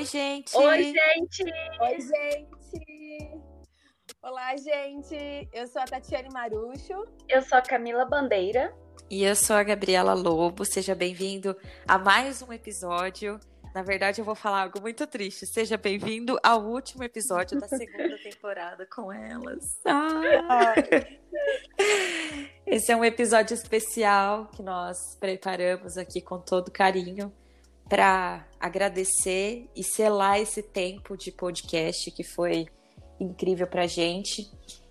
Oi, gente! Oi, gente! Oi, gente! Olá, gente! Eu sou a Tatiane Marucho. Eu sou a Camila Bandeira. E eu sou a Gabriela Lobo. Seja bem-vindo a mais um episódio. Na verdade, eu vou falar algo muito triste. Seja bem-vindo ao último episódio da segunda temporada com elas. Ah. Esse é um episódio especial que nós preparamos aqui com todo carinho para agradecer e selar esse tempo de podcast que foi incrível para gente.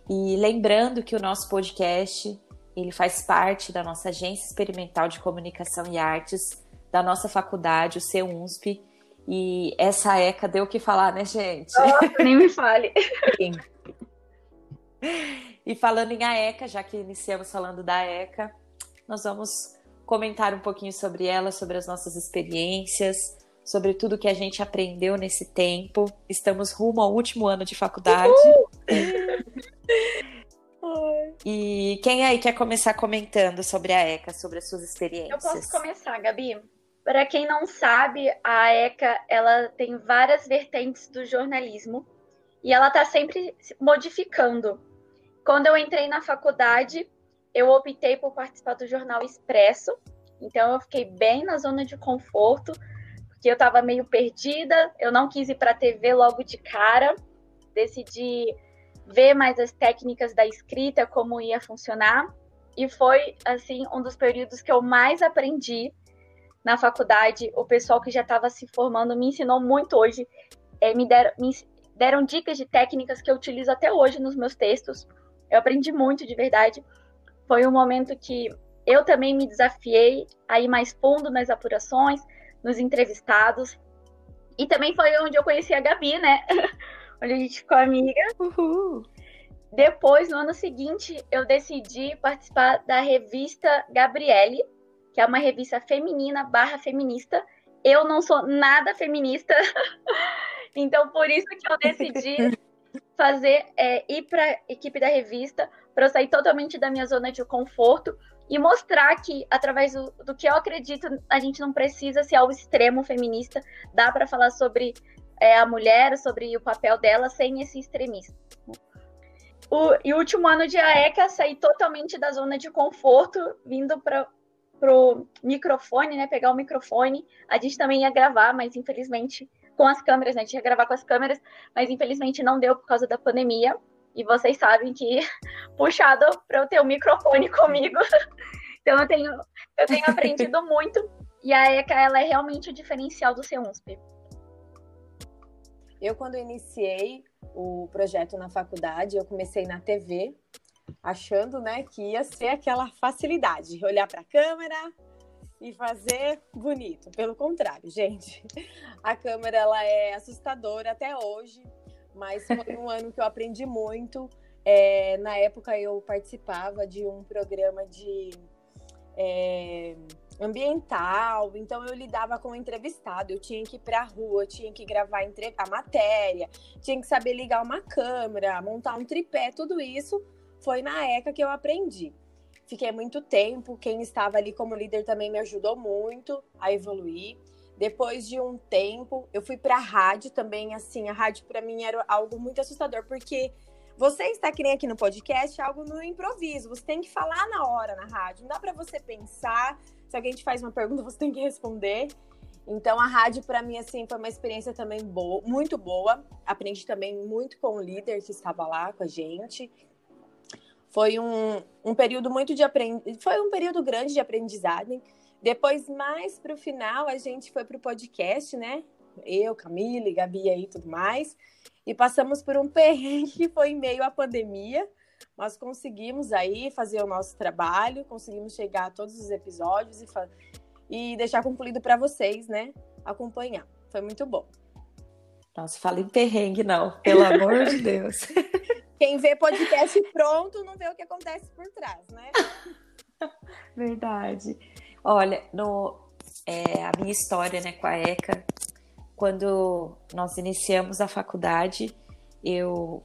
E lembrando que o nosso podcast ele faz parte da nossa agência experimental de comunicação e artes da nossa faculdade, o CEUNSP. E essa ECA deu o que falar, né, gente? Oh, nem me fale. e falando em AECA, já que iniciamos falando da ECA, nós vamos comentar um pouquinho sobre ela, sobre as nossas experiências, sobre tudo que a gente aprendeu nesse tempo. Estamos rumo ao último ano de faculdade. e quem aí quer começar comentando sobre a ECA, sobre as suas experiências? Eu posso começar, Gabi? Para quem não sabe, a ECA ela tem várias vertentes do jornalismo e ela está sempre modificando. Quando eu entrei na faculdade, eu optei por participar do jornal Expresso, então eu fiquei bem na zona de conforto, porque eu estava meio perdida, eu não quis ir para a TV logo de cara, decidi ver mais as técnicas da escrita, como ia funcionar, e foi assim um dos períodos que eu mais aprendi na faculdade. O pessoal que já estava se formando me ensinou muito hoje, é, me, deram, me deram dicas de técnicas que eu utilizo até hoje nos meus textos. Eu aprendi muito de verdade foi um momento que eu também me desafiei a ir mais fundo nas apurações, nos entrevistados. E também foi onde eu conheci a Gabi, né? onde a gente ficou amiga. Uhul. Depois, no ano seguinte, eu decidi participar da revista Gabriele, que é uma revista feminina barra feminista. Eu não sou nada feminista, então por isso que eu decidi fazer é, ir para a equipe da revista para eu sair totalmente da minha zona de conforto e mostrar que através do, do, que eu acredito a gente não precisa ser ao extremo feminista dá para falar sobre é, a mulher sobre o papel dela sem esse extremismo o, e o último ano de AECA saí totalmente da zona de conforto vindo para pro microfone, né? Pegar o microfone. A gente também ia gravar, mas infelizmente com as câmeras, né? A gente ia gravar com as câmeras, mas infelizmente não deu por causa da pandemia. E vocês sabem que puxado para eu ter o microfone comigo. Então eu tenho, eu tenho aprendido muito. E a ECA ela é realmente o diferencial do CEUNSP. Eu, quando iniciei o projeto na faculdade, eu comecei na TV, achando né, que ia ser aquela facilidade, olhar para a câmera, e fazer bonito. Pelo contrário, gente, a câmera ela é assustadora até hoje, mas foi um ano que eu aprendi muito. É, na época eu participava de um programa de é, ambiental, então eu lidava com o entrevistado, eu tinha que ir para a rua, tinha que gravar a matéria, tinha que saber ligar uma câmera, montar um tripé, tudo isso foi na ECA que eu aprendi. Fiquei muito tempo. Quem estava ali como líder também me ajudou muito a evoluir. Depois de um tempo, eu fui para a rádio também. Assim, a rádio para mim era algo muito assustador, porque você está que nem aqui no podcast, algo no improviso. Você tem que falar na hora na rádio. Não dá para você pensar. Se alguém te faz uma pergunta, você tem que responder. Então a rádio para mim assim foi uma experiência também boa, muito boa. Aprendi também muito com o líder que estava lá com a gente. Foi um, um período muito de aprendizagem, foi um período grande de aprendizagem. Depois, mais para o final, a gente foi para o podcast, né? Eu, Camila, Gabi aí e tudo mais. E passamos por um perrengue que foi em meio à pandemia. Nós conseguimos aí fazer o nosso trabalho, conseguimos chegar a todos os episódios e, e deixar concluído para vocês, né? Acompanhar. Foi muito bom. Nossa, fala em perrengue, não, pelo amor de Deus. Quem vê podcast pronto não vê o que acontece por trás, né? Verdade. Olha, no, é, a minha história né, com a ECA, quando nós iniciamos a faculdade, eu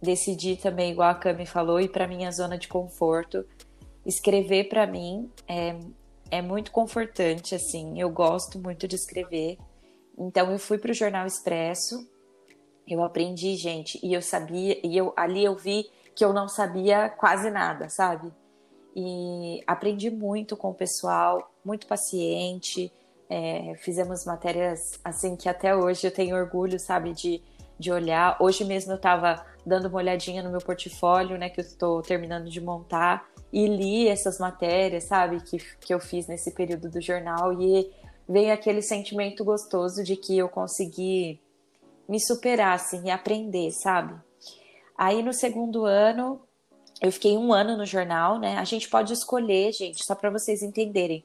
decidi também, igual a Cami falou, ir para minha zona de conforto. Escrever para mim é, é muito confortante, assim. Eu gosto muito de escrever Então eu fui para o Jornal Expresso, eu aprendi, gente, e eu sabia, e eu ali eu vi que eu não sabia quase nada, sabe? E aprendi muito com o pessoal, muito paciente. É, fizemos matérias assim que até hoje eu tenho orgulho, sabe, de, de olhar. Hoje mesmo eu estava dando uma olhadinha no meu portfólio, né, que eu estou terminando de montar, e li essas matérias, sabe, que, que eu fiz nesse período do jornal, e veio aquele sentimento gostoso de que eu consegui me superar, assim, e aprender, sabe? Aí no segundo ano, eu fiquei um ano no jornal, né? A gente pode escolher, gente, só para vocês entenderem.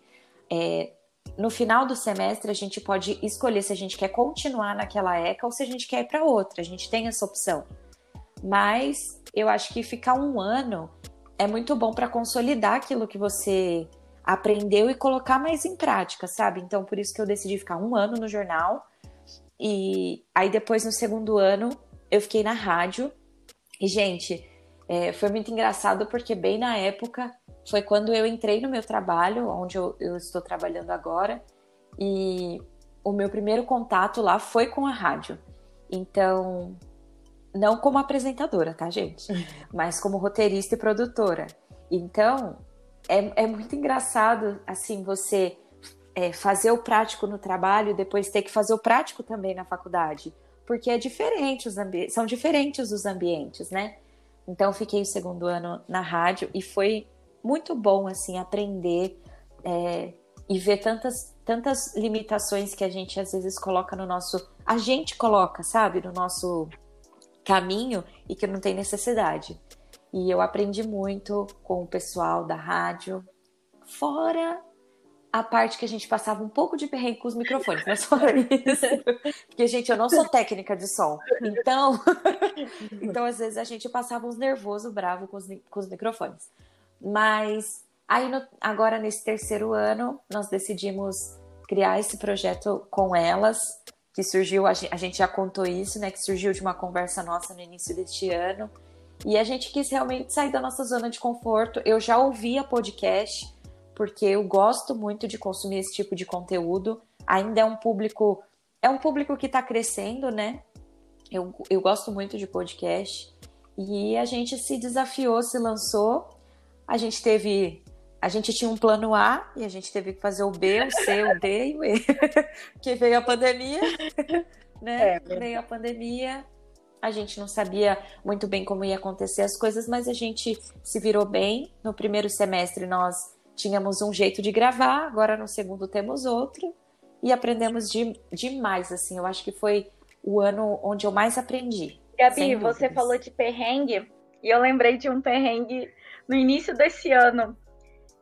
É, no final do semestre, a gente pode escolher se a gente quer continuar naquela ECA ou se a gente quer ir para outra. A gente tem essa opção. Mas eu acho que ficar um ano é muito bom para consolidar aquilo que você aprendeu e colocar mais em prática, sabe? Então, por isso que eu decidi ficar um ano no jornal. E aí, depois, no segundo ano, eu fiquei na rádio. E, gente, é, foi muito engraçado porque, bem na época, foi quando eu entrei no meu trabalho, onde eu, eu estou trabalhando agora. E o meu primeiro contato lá foi com a rádio. Então, não como apresentadora, tá, gente? Mas como roteirista e produtora. Então, é, é muito engraçado, assim, você é, fazer o prático no trabalho e depois ter que fazer o prático também na faculdade. Porque é diferente os ambientes, são diferentes os ambientes, né? Então, fiquei o segundo ano na rádio e foi muito bom, assim, aprender é, e ver tantas, tantas limitações que a gente às vezes coloca no nosso. A gente coloca, sabe? No nosso caminho e que não tem necessidade. E eu aprendi muito com o pessoal da rádio, fora a parte que a gente passava um pouco de perrengue com os microfones, mas fora isso. Porque, gente, eu não sou técnica de som. Então, então às vezes a gente passava uns nervoso, bravo com os, com os microfones. Mas aí, no, agora nesse terceiro ano, nós decidimos criar esse projeto com elas que surgiu, a gente já contou isso, né? Que surgiu de uma conversa nossa no início deste ano. E a gente quis realmente sair da nossa zona de conforto. Eu já ouvia podcast, porque eu gosto muito de consumir esse tipo de conteúdo. Ainda é um público, é um público que está crescendo, né? Eu, eu gosto muito de podcast. E a gente se desafiou, se lançou. A gente teve a gente tinha um plano A e a gente teve que fazer o B, o C, o D e o E. que veio a pandemia, né? É, veio a pandemia, a gente não sabia muito bem como ia acontecer as coisas, mas a gente se virou bem. No primeiro semestre nós tínhamos um jeito de gravar, agora no segundo temos outro e aprendemos de, demais, assim. Eu acho que foi o ano onde eu mais aprendi. Gabi, você falou de perrengue e eu lembrei de um perrengue no início desse ano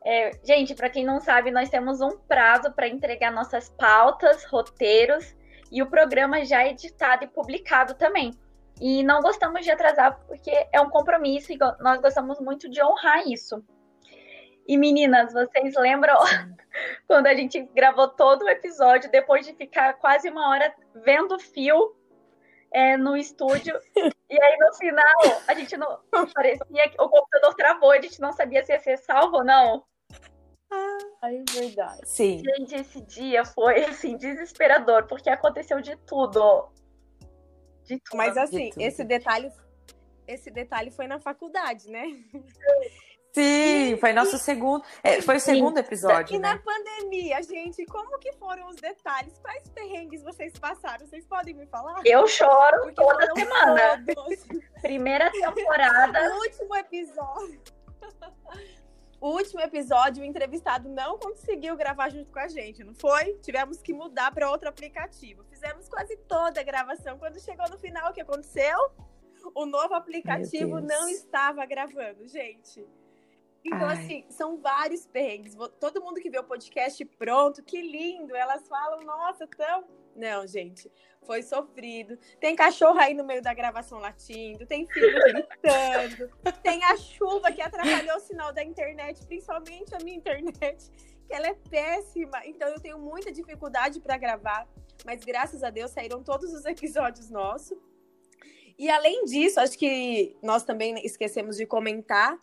é, gente, para quem não sabe, nós temos um prazo para entregar nossas pautas, roteiros e o programa já é editado e publicado também. E não gostamos de atrasar porque é um compromisso e nós gostamos muito de honrar isso. E meninas, vocês lembram quando a gente gravou todo o episódio depois de ficar quase uma hora vendo fio é, no estúdio? e aí no final a gente não parecia que o computador travou, a gente não sabia se ia ser salvo ou não. Ai, é verdade. Sim. Gente, esse dia foi, assim, desesperador, porque aconteceu de tudo. De tudo. Mas, assim, de esse detalhe esse detalhe foi na faculdade, né? Sim, foi nosso segundo. É, foi o segundo episódio. E né? na pandemia, gente, como que foram os detalhes? Quais perrengues vocês passaram? Vocês podem me falar? Eu choro Porque toda semana. Todos. Primeira temporada. O último episódio. O último episódio, o entrevistado não conseguiu gravar junto com a gente, não foi? Tivemos que mudar para outro aplicativo. Fizemos quase toda a gravação. Quando chegou no final, o que aconteceu? O novo aplicativo não estava gravando, gente. Então, Ai. assim, são vários perrengues. Todo mundo que vê o podcast pronto, que lindo. Elas falam, nossa, tão. Não, gente foi sofrido. Tem cachorro aí no meio da gravação latindo, tem filho gritando, tem a chuva que atrapalhou o sinal da internet, principalmente a minha internet, que ela é péssima. Então eu tenho muita dificuldade para gravar, mas graças a Deus saíram todos os episódios nossos. E além disso, acho que nós também esquecemos de comentar,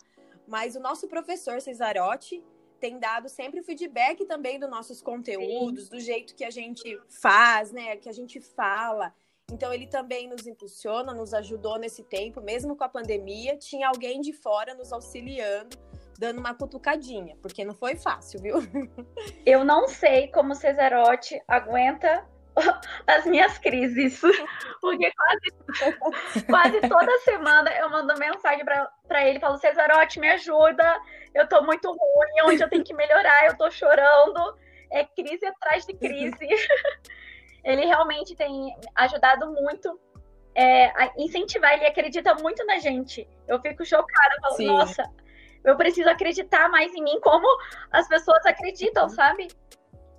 mas o nosso professor Cesarotti tem dado sempre feedback também dos nossos conteúdos, Sim. do jeito que a gente faz, né? Que a gente fala. Então ele também nos impulsiona, nos ajudou nesse tempo, mesmo com a pandemia, tinha alguém de fora nos auxiliando, dando uma cutucadinha, porque não foi fácil, viu? Eu não sei como o Cesarote aguenta as minhas crises. Porque quase, quase toda semana eu mando mensagem para ele, falo, Cesarote, me ajuda, eu tô muito ruim, onde eu tenho que melhorar, eu tô chorando. É crise atrás de crise. ele realmente tem ajudado muito é, a incentivar, ele acredita muito na gente. Eu fico chocada, eu falo, Sim. nossa, eu preciso acreditar mais em mim como as pessoas acreditam, sabe?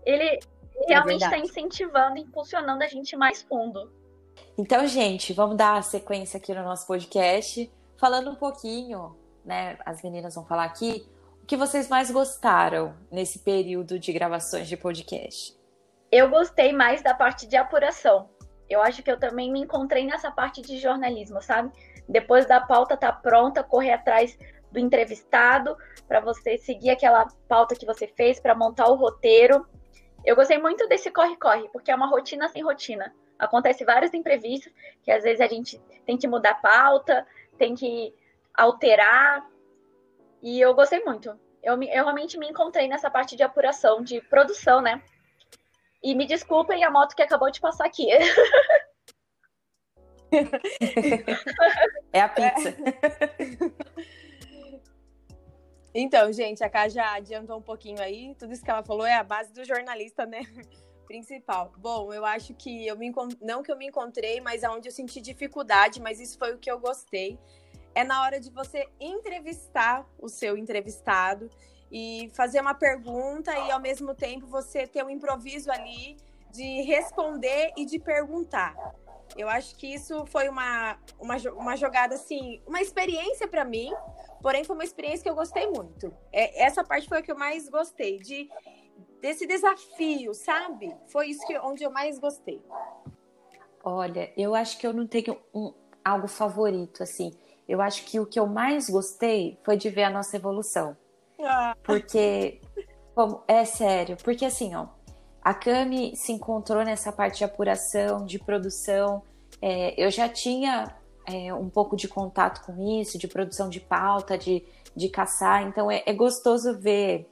Ele, realmente está é incentivando, impulsionando a gente mais fundo. Então, gente, vamos dar a sequência aqui no nosso podcast, falando um pouquinho, né? As meninas vão falar aqui o que vocês mais gostaram nesse período de gravações de podcast. Eu gostei mais da parte de apuração. Eu acho que eu também me encontrei nessa parte de jornalismo, sabe? Depois da pauta tá pronta, correr atrás do entrevistado para você seguir aquela pauta que você fez para montar o roteiro eu gostei muito desse corre-corre, porque é uma rotina sem rotina. Acontece vários imprevistos, que às vezes a gente tem que mudar a pauta, tem que alterar. E eu gostei muito. Eu, eu realmente me encontrei nessa parte de apuração, de produção, né? E me desculpem a moto que acabou de passar aqui. é a pizza. É. Então, gente, a Cá já adiantou um pouquinho aí. Tudo isso que ela falou é a base do jornalista, né? Principal. Bom, eu acho que eu me encont... não que eu me encontrei, mas aonde eu senti dificuldade, mas isso foi o que eu gostei. É na hora de você entrevistar o seu entrevistado e fazer uma pergunta e ao mesmo tempo você ter um improviso ali de responder e de perguntar. Eu acho que isso foi uma, uma, uma jogada, assim, uma experiência para mim, porém foi uma experiência que eu gostei muito. É, essa parte foi a que eu mais gostei, de desse desafio, sabe? Foi isso que, onde eu mais gostei. Olha, eu acho que eu não tenho um, algo favorito, assim. Eu acho que o que eu mais gostei foi de ver a nossa evolução. Ah. Porque, como, é sério, porque assim, ó, a Cami se encontrou nessa parte de apuração, de produção. É, eu já tinha é, um pouco de contato com isso, de produção de pauta, de, de caçar. Então é, é gostoso ver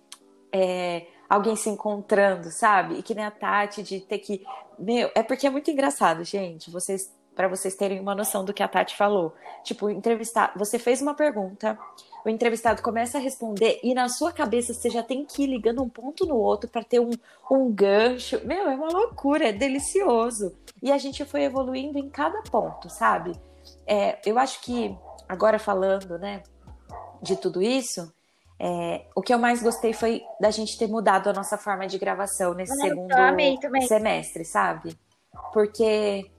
é, alguém se encontrando, sabe? E que nem a Tati de ter que. Meu, é porque é muito engraçado, gente. Vocês para vocês terem uma noção do que a Tati falou. Tipo, entrevistar, você fez uma pergunta, o entrevistado começa a responder e na sua cabeça você já tem que ir ligando um ponto no outro para ter um, um gancho. Meu, é uma loucura, é delicioso. E a gente foi evoluindo em cada ponto, sabe? É, eu acho que, agora falando, né, de tudo isso, é, o que eu mais gostei foi da gente ter mudado a nossa forma de gravação nesse segundo semestre, sabe? Porque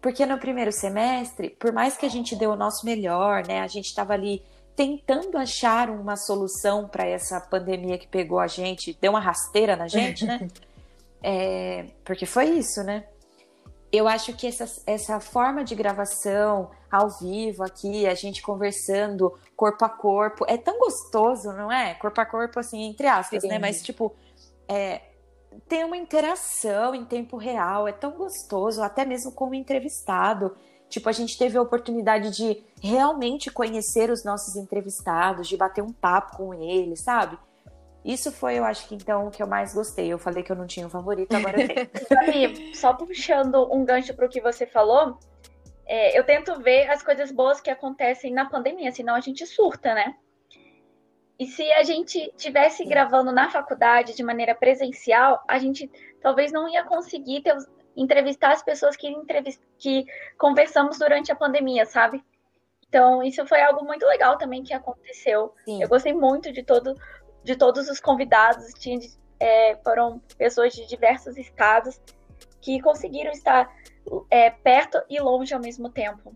porque no primeiro semestre, por mais que a gente deu o nosso melhor, né, a gente estava ali tentando achar uma solução para essa pandemia que pegou a gente, deu uma rasteira na gente, né? é, porque foi isso, né? Eu acho que essa, essa forma de gravação ao vivo aqui, a gente conversando corpo a corpo, é tão gostoso, não é? Corpo a corpo, assim, entre aspas, né? Sim. né? Mas, tipo, é, tem uma interação em tempo real, é tão gostoso, até mesmo como entrevistado. Tipo, a gente teve a oportunidade de realmente conhecer os nossos entrevistados, de bater um papo com eles, sabe? Isso foi, eu acho que então, o que eu mais gostei. Eu falei que eu não tinha um favorito, agora eu tenho. só puxando um gancho para o que você falou, é, eu tento ver as coisas boas que acontecem na pandemia, senão a gente surta, né? E se a gente tivesse gravando na faculdade de maneira presencial, a gente talvez não ia conseguir ter, entrevistar as pessoas que, entrevist, que conversamos durante a pandemia, sabe? Então, isso foi algo muito legal também que aconteceu. Sim. Eu gostei muito de, todo, de todos os convidados, tinha, é, foram pessoas de diversos estados que conseguiram estar é, perto e longe ao mesmo tempo.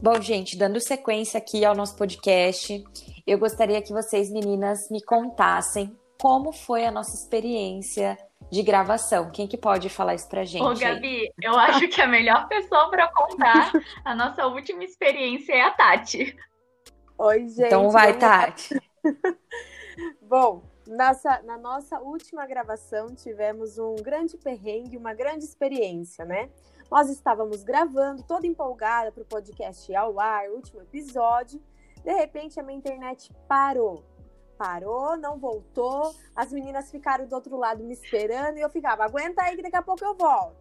Bom, gente, dando sequência aqui ao nosso podcast, eu gostaria que vocês, meninas, me contassem como foi a nossa experiência de gravação. Quem que pode falar isso pra gente? Ô, Gabi, eu acho que a melhor pessoa para contar a nossa última experiência é a Tati. Oi, gente. Então vai, Tati. Bom, nossa, na nossa última gravação tivemos um grande perrengue, uma grande experiência, né? Nós estávamos gravando, toda empolgada para o podcast ao ar, último episódio. De repente, a minha internet parou. Parou, não voltou. As meninas ficaram do outro lado me esperando e eu ficava, aguenta aí que daqui a pouco eu volto.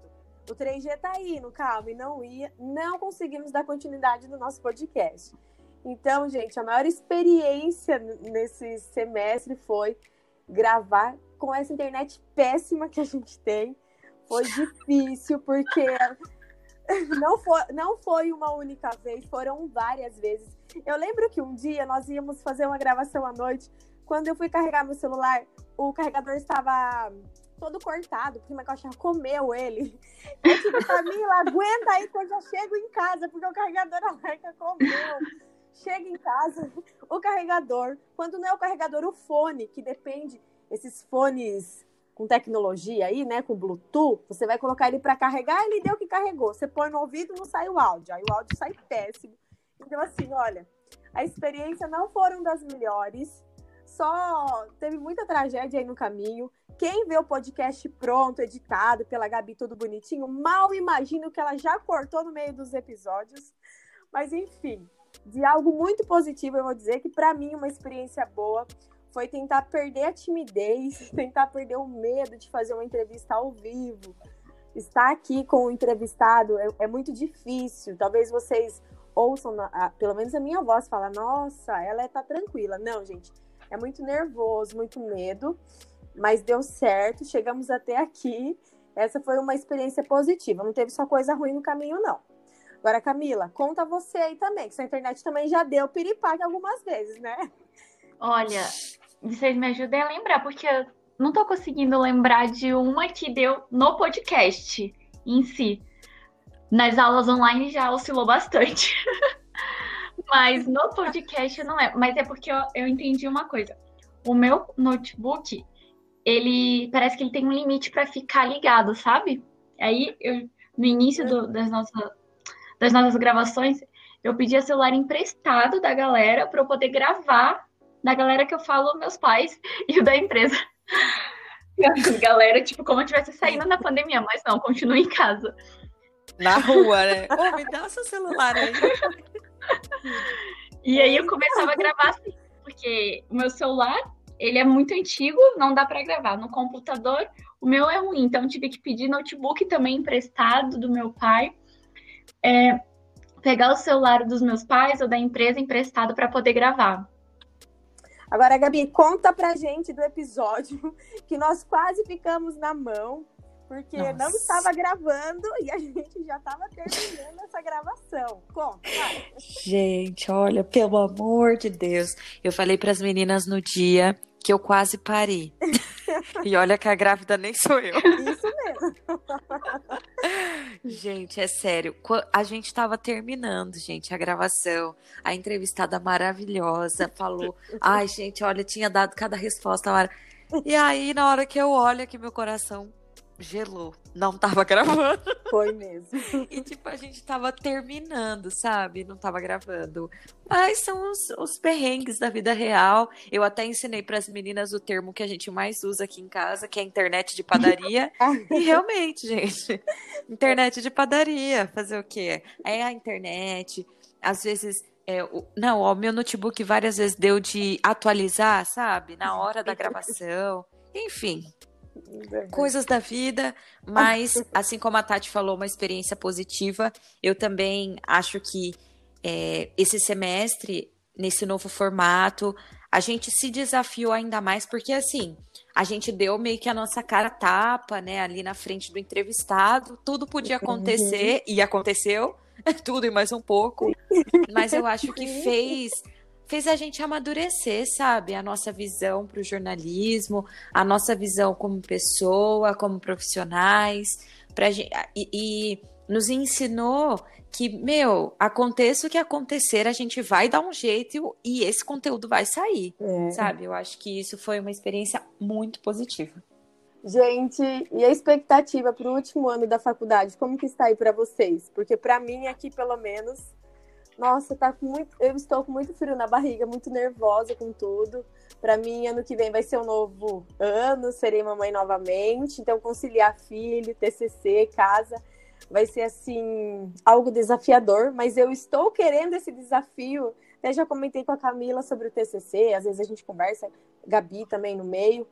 O 3G tá indo, calma, e não ia. Não conseguimos dar continuidade no nosso podcast. Então, gente, a maior experiência nesse semestre foi gravar com essa internet péssima que a gente tem foi difícil, porque não foi, não foi uma única vez, foram várias vezes. Eu lembro que um dia nós íamos fazer uma gravação à noite. Quando eu fui carregar meu celular, o carregador estava todo cortado, porque minha cachorra comeu ele. Eu tive Camila, aguenta aí que eu já chego em casa, porque o carregador a marca comeu. Chega em casa, o carregador, quando não é o carregador, o fone, que depende, esses fones com tecnologia aí, né, com Bluetooth, você vai colocar ele para carregar, ele deu que carregou. Você põe no ouvido, não sai o áudio, aí o áudio sai péssimo. Então assim, olha, a experiência não foram das melhores. Só teve muita tragédia aí no caminho. Quem vê o podcast pronto, editado pela Gabi, tudo bonitinho, mal imagina o que ela já cortou no meio dos episódios. Mas enfim, de algo muito positivo, eu vou dizer que para mim uma experiência boa foi tentar perder a timidez, tentar perder o medo de fazer uma entrevista ao vivo. Estar aqui com o entrevistado é, é muito difícil. Talvez vocês ouçam, a, pelo menos a minha voz, fala: Nossa, ela está tranquila. Não, gente, é muito nervoso, muito medo, mas deu certo. Chegamos até aqui. Essa foi uma experiência positiva. Não teve só coisa ruim no caminho, não. Agora, Camila, conta você aí também, que sua internet também já deu piripaque algumas vezes, né? Olha, vocês me ajudem a lembrar, porque eu não tô conseguindo lembrar de uma que deu no podcast em si. Nas aulas online já oscilou bastante. Mas no podcast não é. Mas é porque eu, eu entendi uma coisa. O meu notebook, ele parece que ele tem um limite para ficar ligado, sabe? Aí eu, no início do, das, nossas, das nossas gravações, eu pedi o celular emprestado da galera para eu poder gravar da galera que eu falo, meus pais e o da empresa. galera, tipo, como eu estivesse saindo na pandemia, mas não, continue em casa. Na rua, né? Ô, me dá o seu celular aí. E aí eu começava a gravar assim, porque o meu celular, ele é muito antigo, não dá para gravar. No computador, o meu é ruim, então tive que pedir notebook também emprestado do meu pai. É, pegar o celular dos meus pais ou da empresa emprestado para poder gravar. Agora, Gabi, conta pra gente do episódio que nós quase ficamos na mão, porque Nossa. não estava gravando e a gente já estava terminando essa gravação. Conta, vai. Gente, olha, pelo amor de Deus. Eu falei para as meninas no dia que eu quase parei. e olha que a grávida nem sou eu. Isso mesmo. gente, é sério. A gente tava terminando, gente, a gravação. A entrevistada maravilhosa falou: ai, gente, olha, tinha dado cada resposta. E aí, na hora que eu olho aqui, meu coração gelou. Não tava gravando. Foi mesmo. E tipo, a gente tava terminando, sabe? Não tava gravando. Mas são os, os perrengues da vida real. Eu até ensinei para as meninas o termo que a gente mais usa aqui em casa, que é internet de padaria. e realmente, gente, internet de padaria. Fazer o quê? É a internet. Às vezes é, o, não, o meu notebook várias vezes deu de atualizar, sabe? Na hora da gravação. Enfim, coisas da vida, mas assim como a Tati falou, uma experiência positiva. Eu também acho que é, esse semestre, nesse novo formato, a gente se desafiou ainda mais, porque assim, a gente deu meio que a nossa cara tapa, né, ali na frente do entrevistado, tudo podia acontecer, uhum. e aconteceu, tudo e mais um pouco, mas eu acho que fez fez a gente amadurecer, sabe? A nossa visão para o jornalismo, a nossa visão como pessoa, como profissionais, pra gente, e, e nos ensinou que, meu, aconteça o que acontecer, a gente vai dar um jeito e esse conteúdo vai sair, é. sabe? Eu acho que isso foi uma experiência muito positiva. Gente, e a expectativa para o último ano da faculdade, como que está aí para vocês? Porque para mim aqui, pelo menos, nossa, tá com muito, eu estou com muito frio na barriga, muito nervosa com tudo. Para mim, ano que vem vai ser um novo ano, serei mamãe novamente, então conciliar filho, TCC, casa, vai ser assim algo desafiador, mas eu estou querendo esse desafio. Até já comentei com a Camila sobre o TCC, às vezes a gente conversa, Gabi também no meio.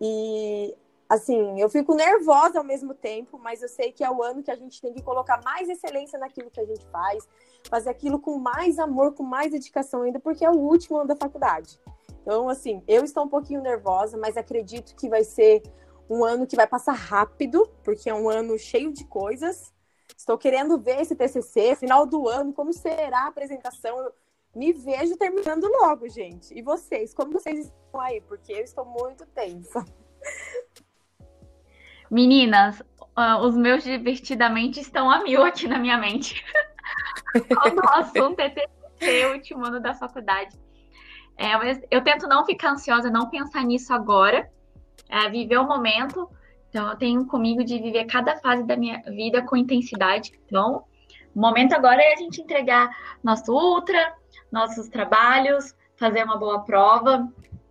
E assim, eu fico nervosa ao mesmo tempo, mas eu sei que é o ano que a gente tem que colocar mais excelência naquilo que a gente faz, fazer aquilo com mais amor, com mais dedicação ainda, porque é o último ano da faculdade. Então, assim, eu estou um pouquinho nervosa, mas acredito que vai ser um ano que vai passar rápido, porque é um ano cheio de coisas. Estou querendo ver esse TCC, final do ano, como será a apresentação. Eu me vejo terminando logo, gente. E vocês, como vocês estão aí? Porque eu estou muito tensa. Meninas, uh, os meus divertidamente estão a mil aqui na minha mente. O assunto é TCC, último ano da faculdade. É, eu tento não ficar ansiosa, não pensar nisso agora, é, viver o momento, então, eu tenho comigo de viver cada fase da minha vida com intensidade. Então, o momento agora é a gente entregar nosso ultra, nossos trabalhos, fazer uma boa prova,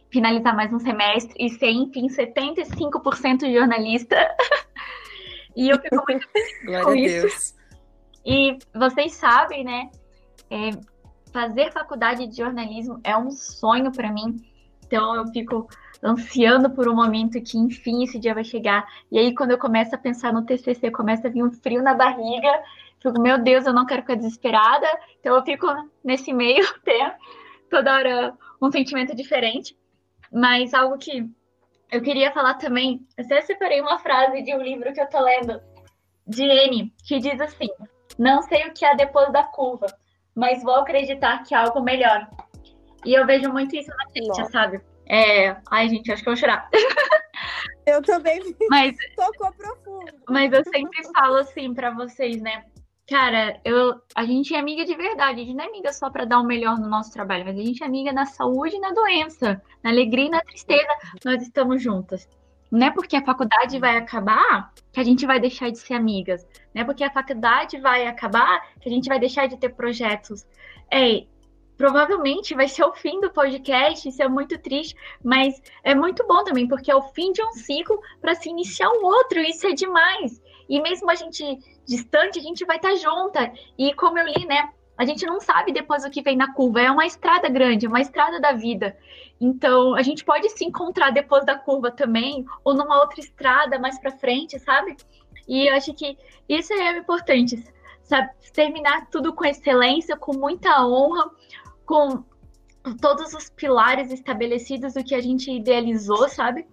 finalizar mais um semestre e ser, enfim, 75% jornalista. e eu fico muito feliz com isso. Deus. E vocês sabem, né? É, fazer faculdade de jornalismo é um sonho para mim. Então, eu fico ansiando por um momento que, enfim, esse dia vai chegar. E aí, quando eu começo a pensar no TCC, começa a vir um frio na barriga. Fico, meu Deus, eu não quero ficar desesperada. Então, eu fico nesse meio tempo, toda hora um sentimento diferente. Mas algo que eu queria falar também, eu até separei uma frase de um livro que eu tô lendo, de N, que diz assim: Não sei o que há depois da curva, mas vou acreditar que há algo melhor. E eu vejo muito isso na gente, sabe? É... Ai, gente, acho que eu vou chorar. Eu também mas, tocou profundo. Mas eu sempre falo assim para vocês, né? Cara, eu, a gente é amiga de verdade, a gente não é amiga só para dar o melhor no nosso trabalho, mas a gente é amiga na saúde e na doença, na alegria e na tristeza, nós estamos juntas. Não é porque a faculdade vai acabar que a gente vai deixar de ser amigas. Não é porque a faculdade vai acabar que a gente vai deixar de ter projetos. É, provavelmente vai ser o fim do podcast, isso é muito triste, mas é muito bom também, porque é o fim de um ciclo para se iniciar um outro, isso é demais. E mesmo a gente distante, a gente vai estar tá junta. E como eu li, né? A gente não sabe depois o que vem na curva. É uma estrada grande, uma estrada da vida. Então, a gente pode se encontrar depois da curva também, ou numa outra estrada mais para frente, sabe? E eu acho que isso é importante, sabe? Terminar tudo com excelência, com muita honra, com todos os pilares estabelecidos do que a gente idealizou, sabe?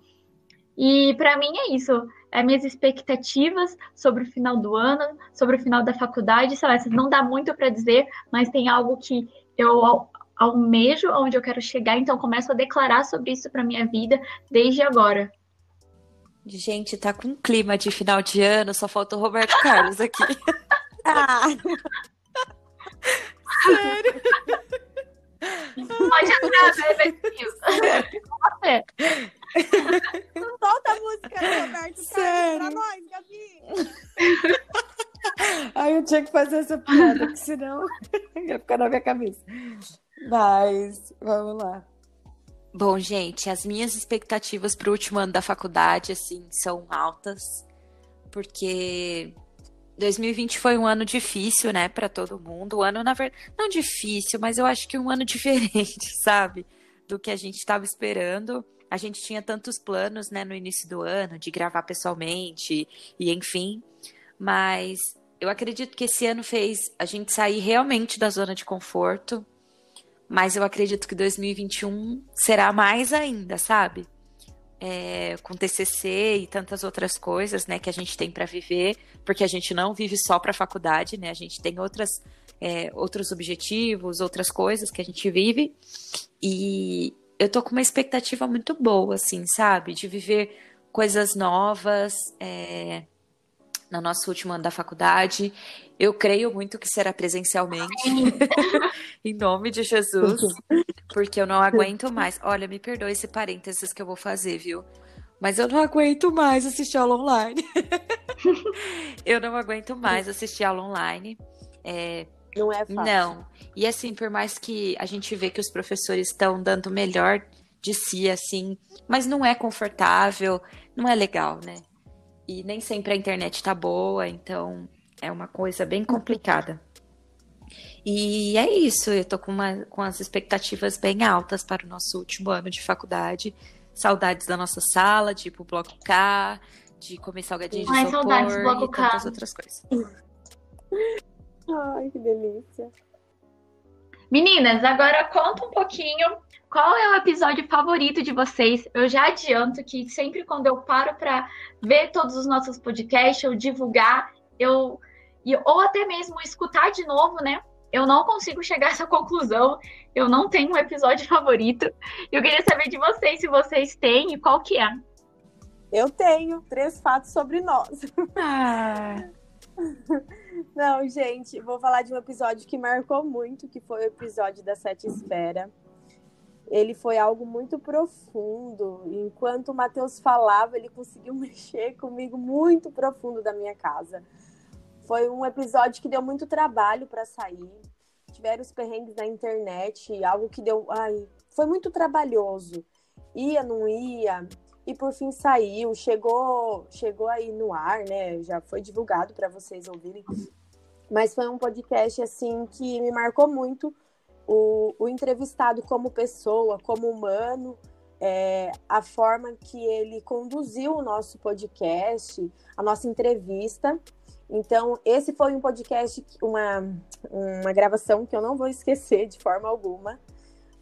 E para mim é isso. É minhas expectativas sobre o final do ano, sobre o final da faculdade, sei lá, não dá muito para dizer, mas tem algo que eu almejo onde eu quero chegar, então começo a declarar sobre isso para minha vida desde agora. Gente, tá com um clima de final de ano, só falta o Roberto Carlos aqui. ah. Sério? Pode entrar. Com você. Solta a música do Roberto Sério? Carlos pra nós, Gabi. Ai, eu tinha que fazer essa piada, porque senão ia ficar na minha cabeça. Mas, vamos lá. Bom, gente, as minhas expectativas para o último ano da faculdade, assim, são altas, porque 2020 foi um ano difícil, né, para todo mundo. Um ano, na verdade, não difícil, mas eu acho que um ano diferente, sabe? Do que a gente estava esperando. A gente tinha tantos planos, né, no início do ano, de gravar pessoalmente e enfim. Mas eu acredito que esse ano fez a gente sair realmente da zona de conforto. Mas eu acredito que 2021 será mais ainda, sabe? é, com TCC e tantas outras coisas, né, que a gente tem para viver, porque a gente não vive só para faculdade, né, a gente tem outras é, outros objetivos, outras coisas que a gente vive. E eu tô com uma expectativa muito boa, assim, sabe? De viver coisas novas é, no nosso último ano da faculdade. Eu creio muito que será presencialmente, em nome de Jesus, porque eu não aguento mais. Olha, me perdoe esse parênteses que eu vou fazer, viu? Mas eu não aguento mais assistir aula online. eu não aguento mais assistir aula online. É, não é fácil. Não. E assim, por mais que a gente vê que os professores estão dando o melhor de si, assim, mas não é confortável, não é legal, né? E nem sempre a internet tá boa, então é uma coisa bem complicada. E é isso, eu tô com, uma, com as expectativas bem altas para o nosso último ano de faculdade. Saudades da nossa sala, tipo Bloco K, de comer salgadinho de Ai, isopor saudades, bloco e tantas K. outras coisas. Ai, que delícia. Meninas, agora conta um pouquinho qual é o episódio favorito de vocês. Eu já adianto que sempre quando eu paro para ver todos os nossos podcasts, eu divulgar, eu ou até mesmo escutar de novo, né? Eu não consigo chegar a essa conclusão. Eu não tenho um episódio favorito. Eu queria saber de vocês se vocês têm e qual que é. Eu tenho três fatos sobre nós. Ah. Não, gente, vou falar de um episódio que marcou muito, que foi o episódio da Sete Esfera. Ele foi algo muito profundo. Enquanto o Matheus falava, ele conseguiu mexer comigo muito profundo da minha casa. Foi um episódio que deu muito trabalho para sair. Tiveram os perrengues na internet, algo que deu. Ai, foi muito trabalhoso. Ia, não ia e por fim saiu, chegou, chegou aí no ar, né? Já foi divulgado para vocês ouvirem. Mas foi um podcast assim que me marcou muito o, o entrevistado como pessoa, como humano, é, a forma que ele conduziu o nosso podcast, a nossa entrevista. Então, esse foi um podcast, uma, uma gravação que eu não vou esquecer de forma alguma.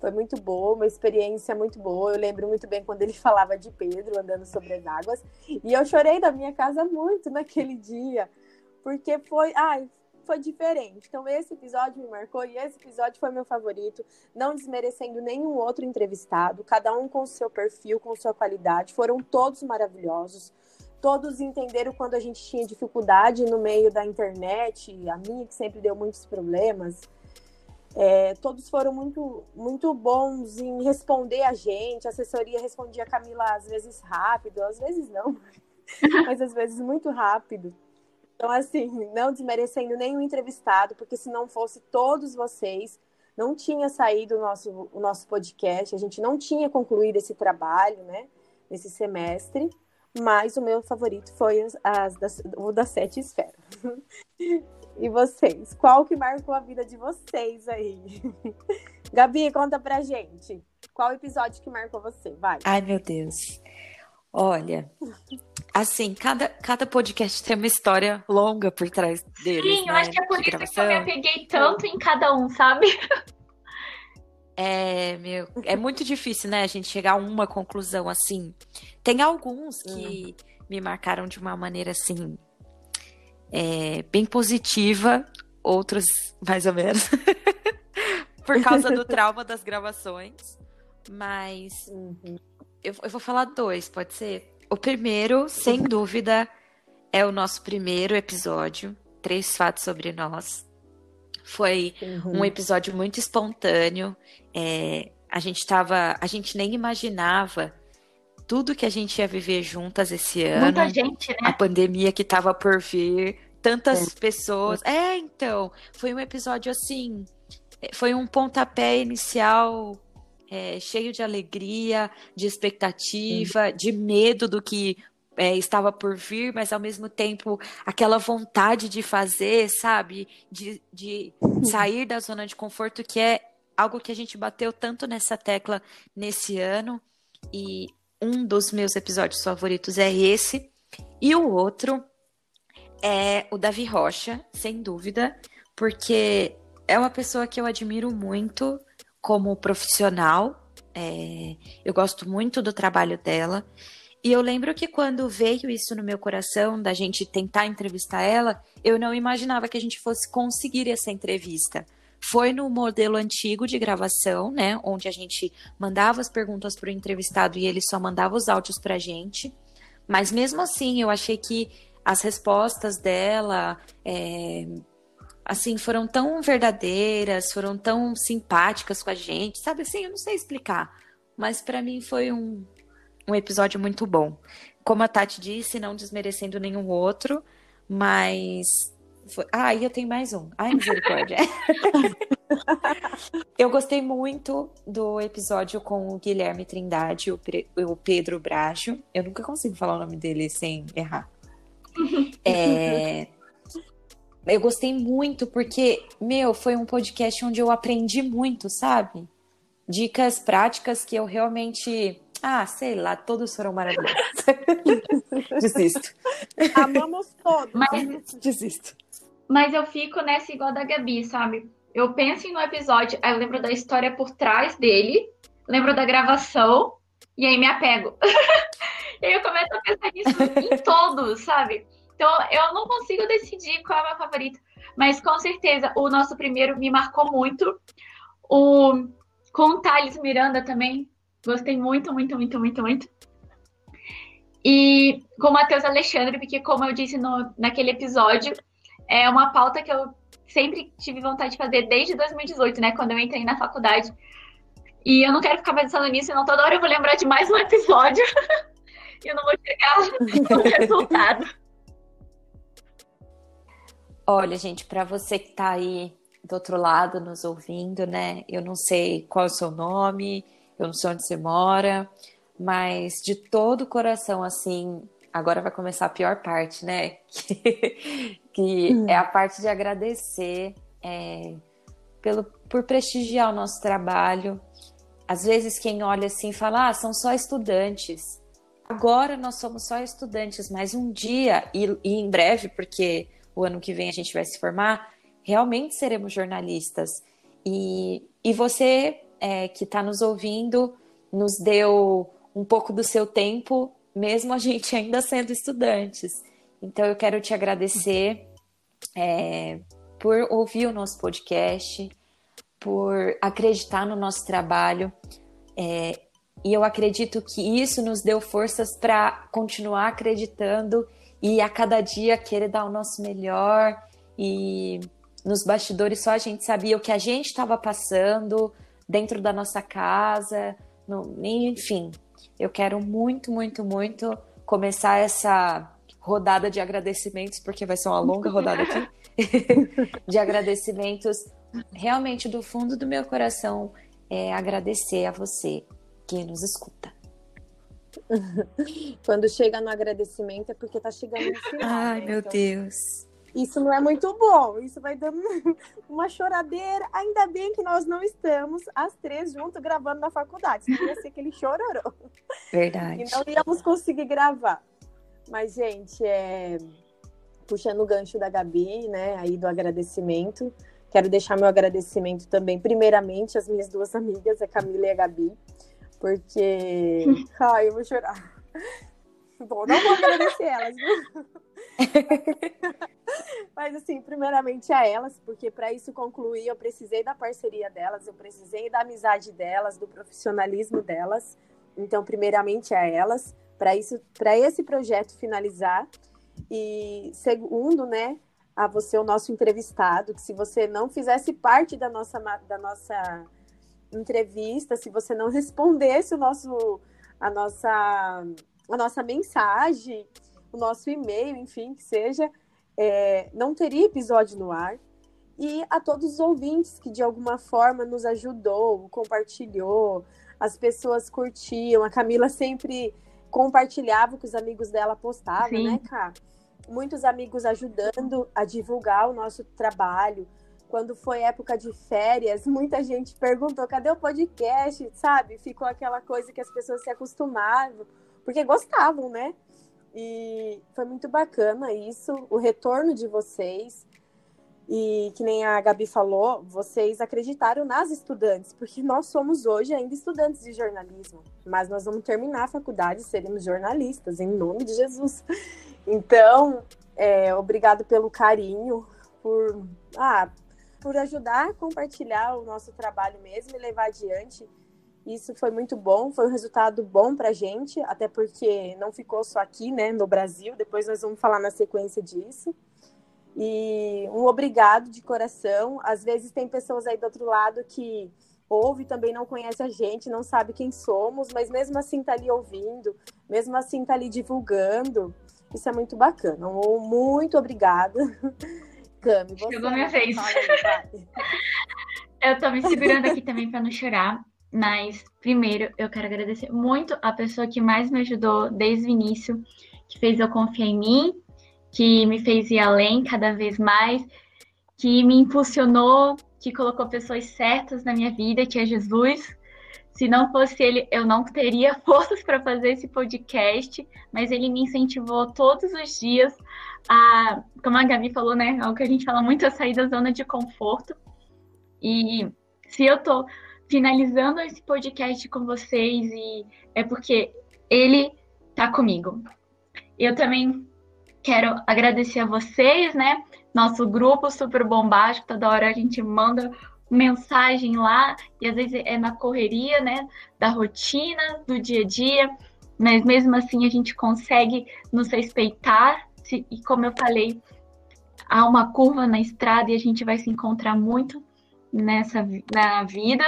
Foi muito boa, uma experiência muito boa. Eu lembro muito bem quando ele falava de Pedro andando sobre as águas. E eu chorei da minha casa muito naquele dia, porque foi, ai, foi diferente. Então esse episódio me marcou e esse episódio foi meu favorito, não desmerecendo nenhum outro entrevistado, cada um com seu perfil, com sua qualidade. Foram todos maravilhosos. Todos entenderam quando a gente tinha dificuldade no meio da internet, a minha que sempre deu muitos problemas. É, todos foram muito, muito bons em responder a gente. A assessoria respondia a Camila às vezes rápido, às vezes não, mas às vezes muito rápido. Então, assim, não desmerecendo nenhum entrevistado, porque se não fosse todos vocês, não tinha saído o nosso, o nosso podcast, a gente não tinha concluído esse trabalho, né, nesse semestre. Mas o meu favorito foi as, as o das sete esferas. E vocês? Qual que marcou a vida de vocês aí? Gabi, conta pra gente. Qual episódio que marcou você? Vai. Ai, meu Deus. Olha, assim, cada, cada podcast tem uma história longa por trás deles. Sim, né? eu acho que é por isso que eu me apeguei tanto em cada um, sabe? É, meu, é muito difícil, né, a gente chegar a uma conclusão assim. Tem alguns que hum. me marcaram de uma maneira assim é, bem positiva, outros mais ou menos, por causa do trauma das gravações. Mas uhum. eu, eu vou falar dois, pode ser? O primeiro, sem dúvida, é o nosso primeiro episódio, Três Fatos sobre Nós. Foi uhum. um episódio muito espontâneo. É, a gente tava. A gente nem imaginava tudo que a gente ia viver juntas esse ano. Muita gente, né? A pandemia que estava por vir, tantas é. pessoas. É, então, foi um episódio assim, é, foi um pontapé inicial é, cheio de alegria, de expectativa, de medo do que é, estava por vir, mas ao mesmo tempo aquela vontade de fazer, sabe? De, de sair da zona de conforto, que é algo que a gente bateu tanto nessa tecla nesse ano. E um dos meus episódios favoritos é esse. E o outro é o Davi Rocha, sem dúvida, porque é uma pessoa que eu admiro muito como profissional. É, eu gosto muito do trabalho dela. E eu lembro que quando veio isso no meu coração, da gente tentar entrevistar ela, eu não imaginava que a gente fosse conseguir essa entrevista. Foi no modelo antigo de gravação, né? Onde a gente mandava as perguntas para o entrevistado e ele só mandava os áudios para a gente. Mas mesmo assim, eu achei que as respostas dela, é, assim, foram tão verdadeiras, foram tão simpáticas com a gente, sabe assim, eu não sei explicar, mas para mim foi um, um episódio muito bom. Como a Tati disse, não desmerecendo nenhum outro, mas. Ah, e eu tenho mais um. Ai, misericórdia. eu gostei muito do episódio com o Guilherme Trindade, o, o Pedro Brajo. Eu nunca consigo falar o nome dele sem errar. É, eu gostei muito porque, meu, foi um podcast onde eu aprendi muito, sabe? Dicas práticas que eu realmente. Ah, sei lá, todos foram maravilhosos. Desisto. Amamos todos. Mas, Desisto. Mas eu fico nessa igual da Gabi, sabe? Eu penso no episódio, aí eu lembro da história por trás dele, lembro da gravação, e aí me apego. e aí eu começo a pensar nisso em todos, sabe? Então, eu não consigo decidir qual é o meu favorito. Mas, com certeza, o nosso primeiro me marcou muito. O com o Thales Miranda também. Gostei muito, muito, muito, muito, muito. E com o Matheus Alexandre, porque, como eu disse no, naquele episódio, é uma pauta que eu sempre tive vontade de fazer desde 2018, né? Quando eu entrei na faculdade. E eu não quero ficar pensando nisso, senão toda hora eu vou lembrar de mais um episódio. e eu não vou chegar no resultado. Olha, gente, para você que está aí do outro lado nos ouvindo, né? Eu não sei qual é o seu nome, eu não sei onde você mora, mas de todo o coração, assim, agora vai começar a pior parte, né? Que, que hum. é a parte de agradecer é, pelo, por prestigiar o nosso trabalho. Às vezes quem olha assim fala, ah, são só estudantes. Agora nós somos só estudantes, mas um dia, e, e em breve, porque o ano que vem a gente vai se formar, realmente seremos jornalistas. E, e você é, que está nos ouvindo nos deu um pouco do seu tempo, mesmo a gente ainda sendo estudantes. Então eu quero te agradecer é, por ouvir o nosso podcast, por acreditar no nosso trabalho. É, e eu acredito que isso nos deu forças para continuar acreditando e a cada dia querer dar o nosso melhor e nos bastidores só a gente sabia o que a gente estava passando dentro da nossa casa, no, enfim. Eu quero muito, muito, muito começar essa rodada de agradecimentos, porque vai ser uma longa rodada aqui, de agradecimentos realmente do fundo do meu coração, é agradecer a você que nos escuta. Quando chega no agradecimento é porque tá chegando no final. Ai, né? meu então, Deus. Isso não é muito bom. Isso vai dando uma choradeira. Ainda bem que nós não estamos as três juntas gravando na faculdade. Senão ia ser aquele chororô. Verdade. E não íamos conseguir gravar. Mas, gente, é... puxando o gancho da Gabi, né? Aí do agradecimento. Quero deixar meu agradecimento também, primeiramente, às minhas duas amigas, a Camila e a Gabi porque. Ai, eu vou chorar. Bom, não vou agradecer elas, viu? Mas, assim, primeiramente a elas, porque para isso concluir, eu precisei da parceria delas, eu precisei da amizade delas, do profissionalismo delas. Então, primeiramente a elas, para isso, para esse projeto finalizar. E segundo, né, a você, o nosso entrevistado, que se você não fizesse parte da nossa, da nossa entrevista, se você não respondesse o nosso, a, nossa, a nossa mensagem, o nosso e-mail, enfim, que seja, é, não teria episódio no ar. E a todos os ouvintes que de alguma forma nos ajudou, compartilhou, as pessoas curtiam, a Camila sempre compartilhava o que os amigos dela postavam, Sim. né, Cá? Muitos amigos ajudando a divulgar o nosso trabalho, quando foi época de férias, muita gente perguntou: cadê o podcast? Sabe? Ficou aquela coisa que as pessoas se acostumavam, porque gostavam, né? E foi muito bacana isso, o retorno de vocês. E que nem a Gabi falou, vocês acreditaram nas estudantes, porque nós somos hoje ainda estudantes de jornalismo, mas nós vamos terminar a faculdade e seremos jornalistas, em nome de Jesus. Então, é, obrigado pelo carinho, por, ah, por ajudar a compartilhar o nosso trabalho mesmo e levar adiante. Isso foi muito bom, foi um resultado bom para a gente, até porque não ficou só aqui, né, no Brasil. Depois nós vamos falar na sequência disso. E um obrigado de coração. Às vezes tem pessoas aí do outro lado que ouve também não conhece a gente, não sabe quem somos, mas mesmo assim tá ali ouvindo, mesmo assim tá ali divulgando. Isso é muito bacana. Muito obrigada. Cami, você Chegou minha vez. Eu tô me segurando aqui também para não chorar, mas primeiro eu quero agradecer muito a pessoa que mais me ajudou desde o início, que fez eu confiar em mim que me fez ir além cada vez mais, que me impulsionou, que colocou pessoas certas na minha vida, que é Jesus. Se não fosse ele, eu não teria forças para fazer esse podcast, mas ele me incentivou todos os dias a, como a Gabi falou, né? É o que a gente fala muito, a sair da zona de conforto. E se eu tô finalizando esse podcast com vocês, e é porque ele tá comigo. Eu também Quero agradecer a vocês, né? Nosso grupo super bombástico, toda hora a gente manda mensagem lá, e às vezes é na correria, né? Da rotina, do dia a dia, mas mesmo assim a gente consegue nos respeitar, e como eu falei, há uma curva na estrada e a gente vai se encontrar muito nessa na vida.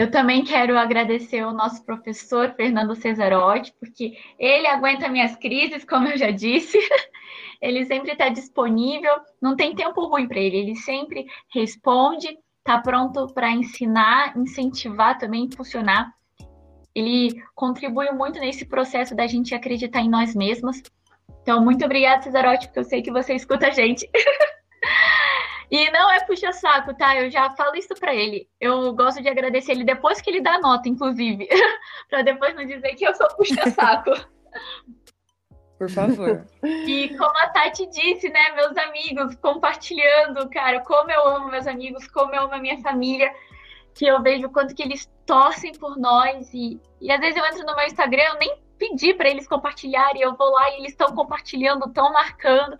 Eu também quero agradecer o nosso professor Fernando Cesarotti, porque ele aguenta minhas crises, como eu já disse. ele sempre está disponível, não tem tempo ruim para ele, ele sempre responde, está pronto para ensinar, incentivar também, impulsionar. Ele contribui muito nesse processo da gente acreditar em nós mesmos. Então, muito obrigada, Cesarotti, porque eu sei que você escuta a gente. E não é puxa-saco, tá? Eu já falo isso para ele. Eu gosto de agradecer ele depois que ele dá nota, inclusive. para depois não dizer que eu sou puxa-saco. Por favor. E como a Tati disse, né, meus amigos, compartilhando, cara, como eu amo meus amigos, como eu amo a minha família, que eu vejo o quanto que eles torcem por nós. E, e às vezes eu entro no meu Instagram, eu nem pedi para eles compartilharem, eu vou lá e eles estão compartilhando, estão marcando.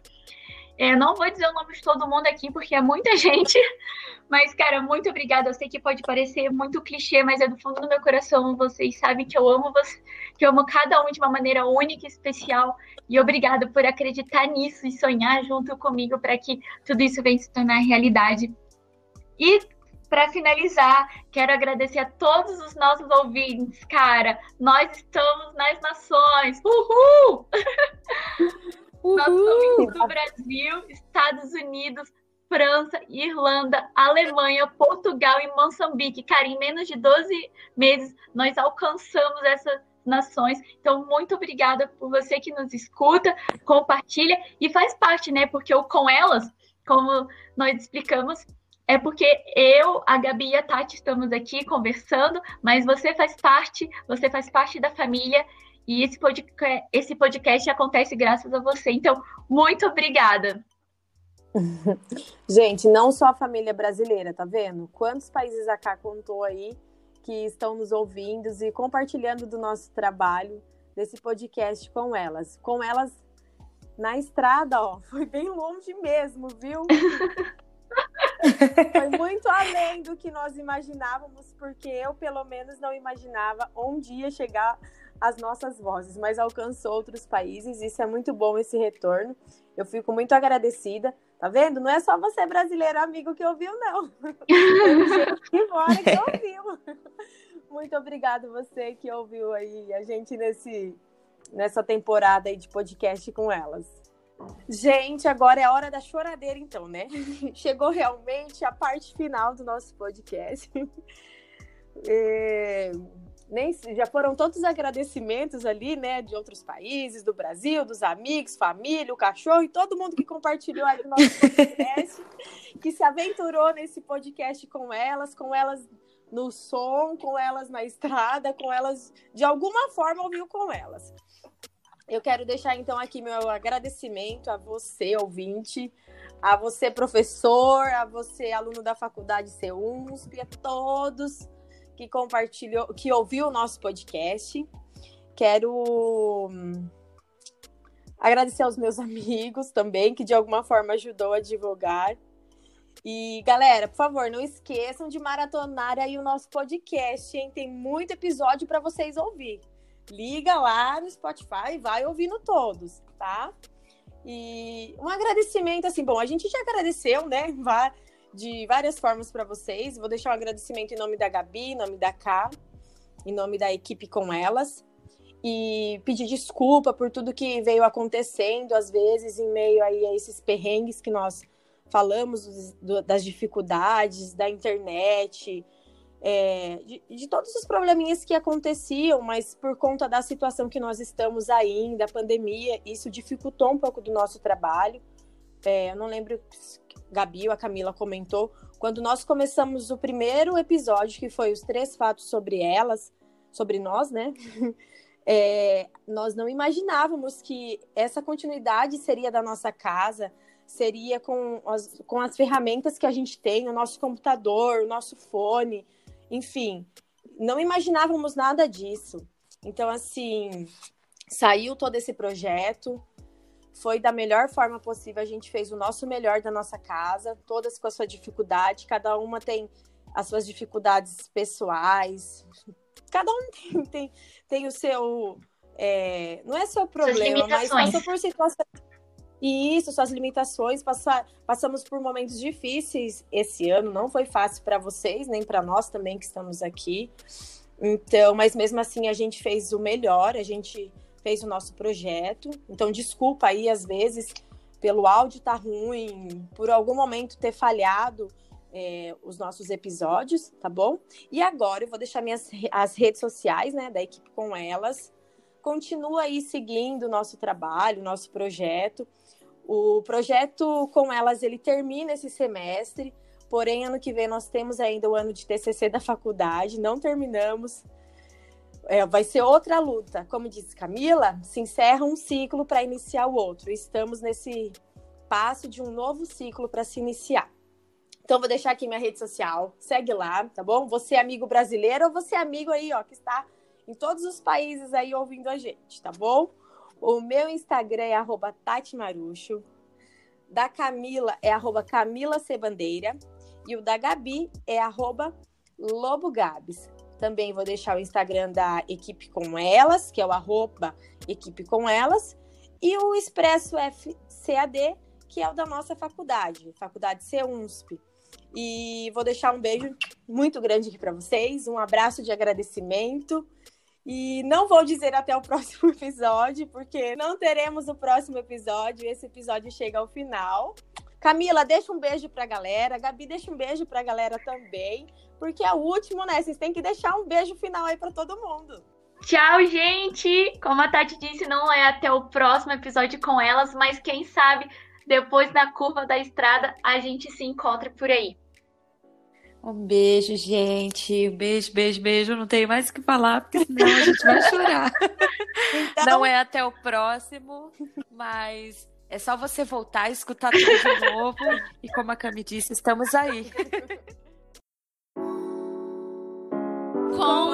É, não vou dizer o nome de todo mundo aqui, porque é muita gente. Mas, cara, muito obrigada. Eu sei que pode parecer muito clichê, mas é do fundo do meu coração. Vocês sabem que eu amo você, que eu amo cada um de uma maneira única e especial. E obrigada por acreditar nisso e sonhar junto comigo para que tudo isso venha se tornar realidade. E para finalizar, quero agradecer a todos os nossos ouvintes, cara. Nós estamos nas nações. Uhul! Do Brasil, Estados Unidos, França, Irlanda, Alemanha, Portugal e Moçambique. Cara, em menos de 12 meses nós alcançamos essas nações. Então, muito obrigada por você que nos escuta, compartilha e faz parte, né? Porque o com elas, como nós explicamos, é porque eu, a Gabi e a Tati estamos aqui conversando, mas você faz parte, você faz parte da família e esse podcast, esse podcast acontece graças a você. Então, muito obrigada. Gente, não só a família brasileira, tá vendo? Quantos países a Cá contou aí que estão nos ouvindo e compartilhando do nosso trabalho, desse podcast com elas. Com elas na estrada, ó, foi bem longe mesmo, viu? foi muito além do que nós imaginávamos, porque eu, pelo menos, não imaginava onde ia chegar as nossas vozes, mas alcançou outros países. Isso é muito bom esse retorno. Eu fico muito agradecida. Tá vendo? Não é só você brasileiro amigo que ouviu, não. Tem que mora que ouviu. Muito obrigado você que ouviu aí a gente nesse nessa temporada aí de podcast com elas. Gente, agora é a hora da choradeira, então, né? Chegou realmente a parte final do nosso podcast. É nem já foram todos os agradecimentos ali, né, de outros países, do Brasil, dos amigos, família, o cachorro e todo mundo que compartilhou aí o nosso podcast, que se aventurou nesse podcast com elas, com elas no som, com elas na estrada, com elas de alguma forma ouviu com elas. Eu quero deixar então aqui meu agradecimento a você, ouvinte, a você, professor, a você, aluno da faculdade CUNSP, a todos que compartilhou, que ouviu o nosso podcast. Quero hum, agradecer aos meus amigos também, que de alguma forma ajudou a divulgar. E galera, por favor, não esqueçam de maratonar aí o nosso podcast, hein? Tem muito episódio para vocês ouvir. Liga lá no Spotify e vai ouvindo todos, tá? E um agradecimento assim, bom, a gente já agradeceu, né? De várias formas para vocês. Vou deixar um agradecimento em nome da Gabi, em nome da Ká, em nome da equipe com elas e pedir desculpa por tudo que veio acontecendo, às vezes, em meio aí a esses perrengues que nós falamos, do, das dificuldades da internet, é, de, de, todos os probleminhas que aconteciam, mas por conta da situação que nós estamos ainda, a pandemia, isso dificultou um pouco do nosso trabalho. É, eu não lembro, Gabi ou a Camila comentou, quando nós começamos o primeiro episódio, que foi os três fatos sobre elas, sobre nós, né? É, nós não imaginávamos que essa continuidade seria da nossa casa, seria com as, com as ferramentas que a gente tem, o nosso computador, o nosso fone, enfim, não imaginávamos nada disso. Então, assim, saiu todo esse projeto, foi da melhor forma possível, a gente fez o nosso melhor da nossa casa, todas com a sua dificuldade, cada uma tem as suas dificuldades pessoais, cada um tem, tem, tem o seu. É, não é seu problema, mas passou por situações. E isso, suas limitações. Passar, passamos por momentos difíceis esse ano, não foi fácil para vocês, nem para nós também que estamos aqui. Então, mas mesmo assim a gente fez o melhor, a gente fez o nosso projeto. Então, desculpa aí, às vezes, pelo áudio estar tá ruim, por algum momento ter falhado é, os nossos episódios, tá bom? E agora eu vou deixar minhas as redes sociais, né, da equipe com elas. Continua aí seguindo o nosso trabalho, nosso projeto. O projeto com elas ele termina esse semestre, porém ano que vem nós temos ainda o ano de TCC da faculdade, não terminamos. É, vai ser outra luta. Como disse Camila, se encerra um ciclo para iniciar o outro. Estamos nesse passo de um novo ciclo para se iniciar. Então, vou deixar aqui minha rede social. Segue lá, tá bom? Você é amigo brasileiro ou você é amigo aí, ó, que está em todos os países aí ouvindo a gente, tá bom? O meu Instagram é arroba Tati Marucho. Da Camila é arroba Camila Cebandeira. E o da Gabi é arroba Lobo Gabs. Também vou deixar o Instagram da Equipe Com Elas, que é o arroba Equipe Com Elas. E o Expresso FCAD, que é o da nossa faculdade, Faculdade CUNSP. E vou deixar um beijo muito grande aqui para vocês, um abraço de agradecimento. E não vou dizer até o próximo episódio, porque não teremos o próximo episódio. Esse episódio chega ao final. Camila, deixa um beijo pra galera. Gabi, deixa um beijo pra galera também. Porque é o último, né? Vocês têm que deixar um beijo final aí para todo mundo. Tchau, gente! Como a Tati disse, não é até o próximo episódio com elas, mas quem sabe depois na curva da estrada a gente se encontra por aí. Um beijo, gente. Beijo, beijo, beijo. Não tenho mais o que falar, porque senão a gente vai chorar. Então... Não é até o próximo, mas é só você voltar a escutar tudo de novo. E como a Cami disse, estamos aí. Com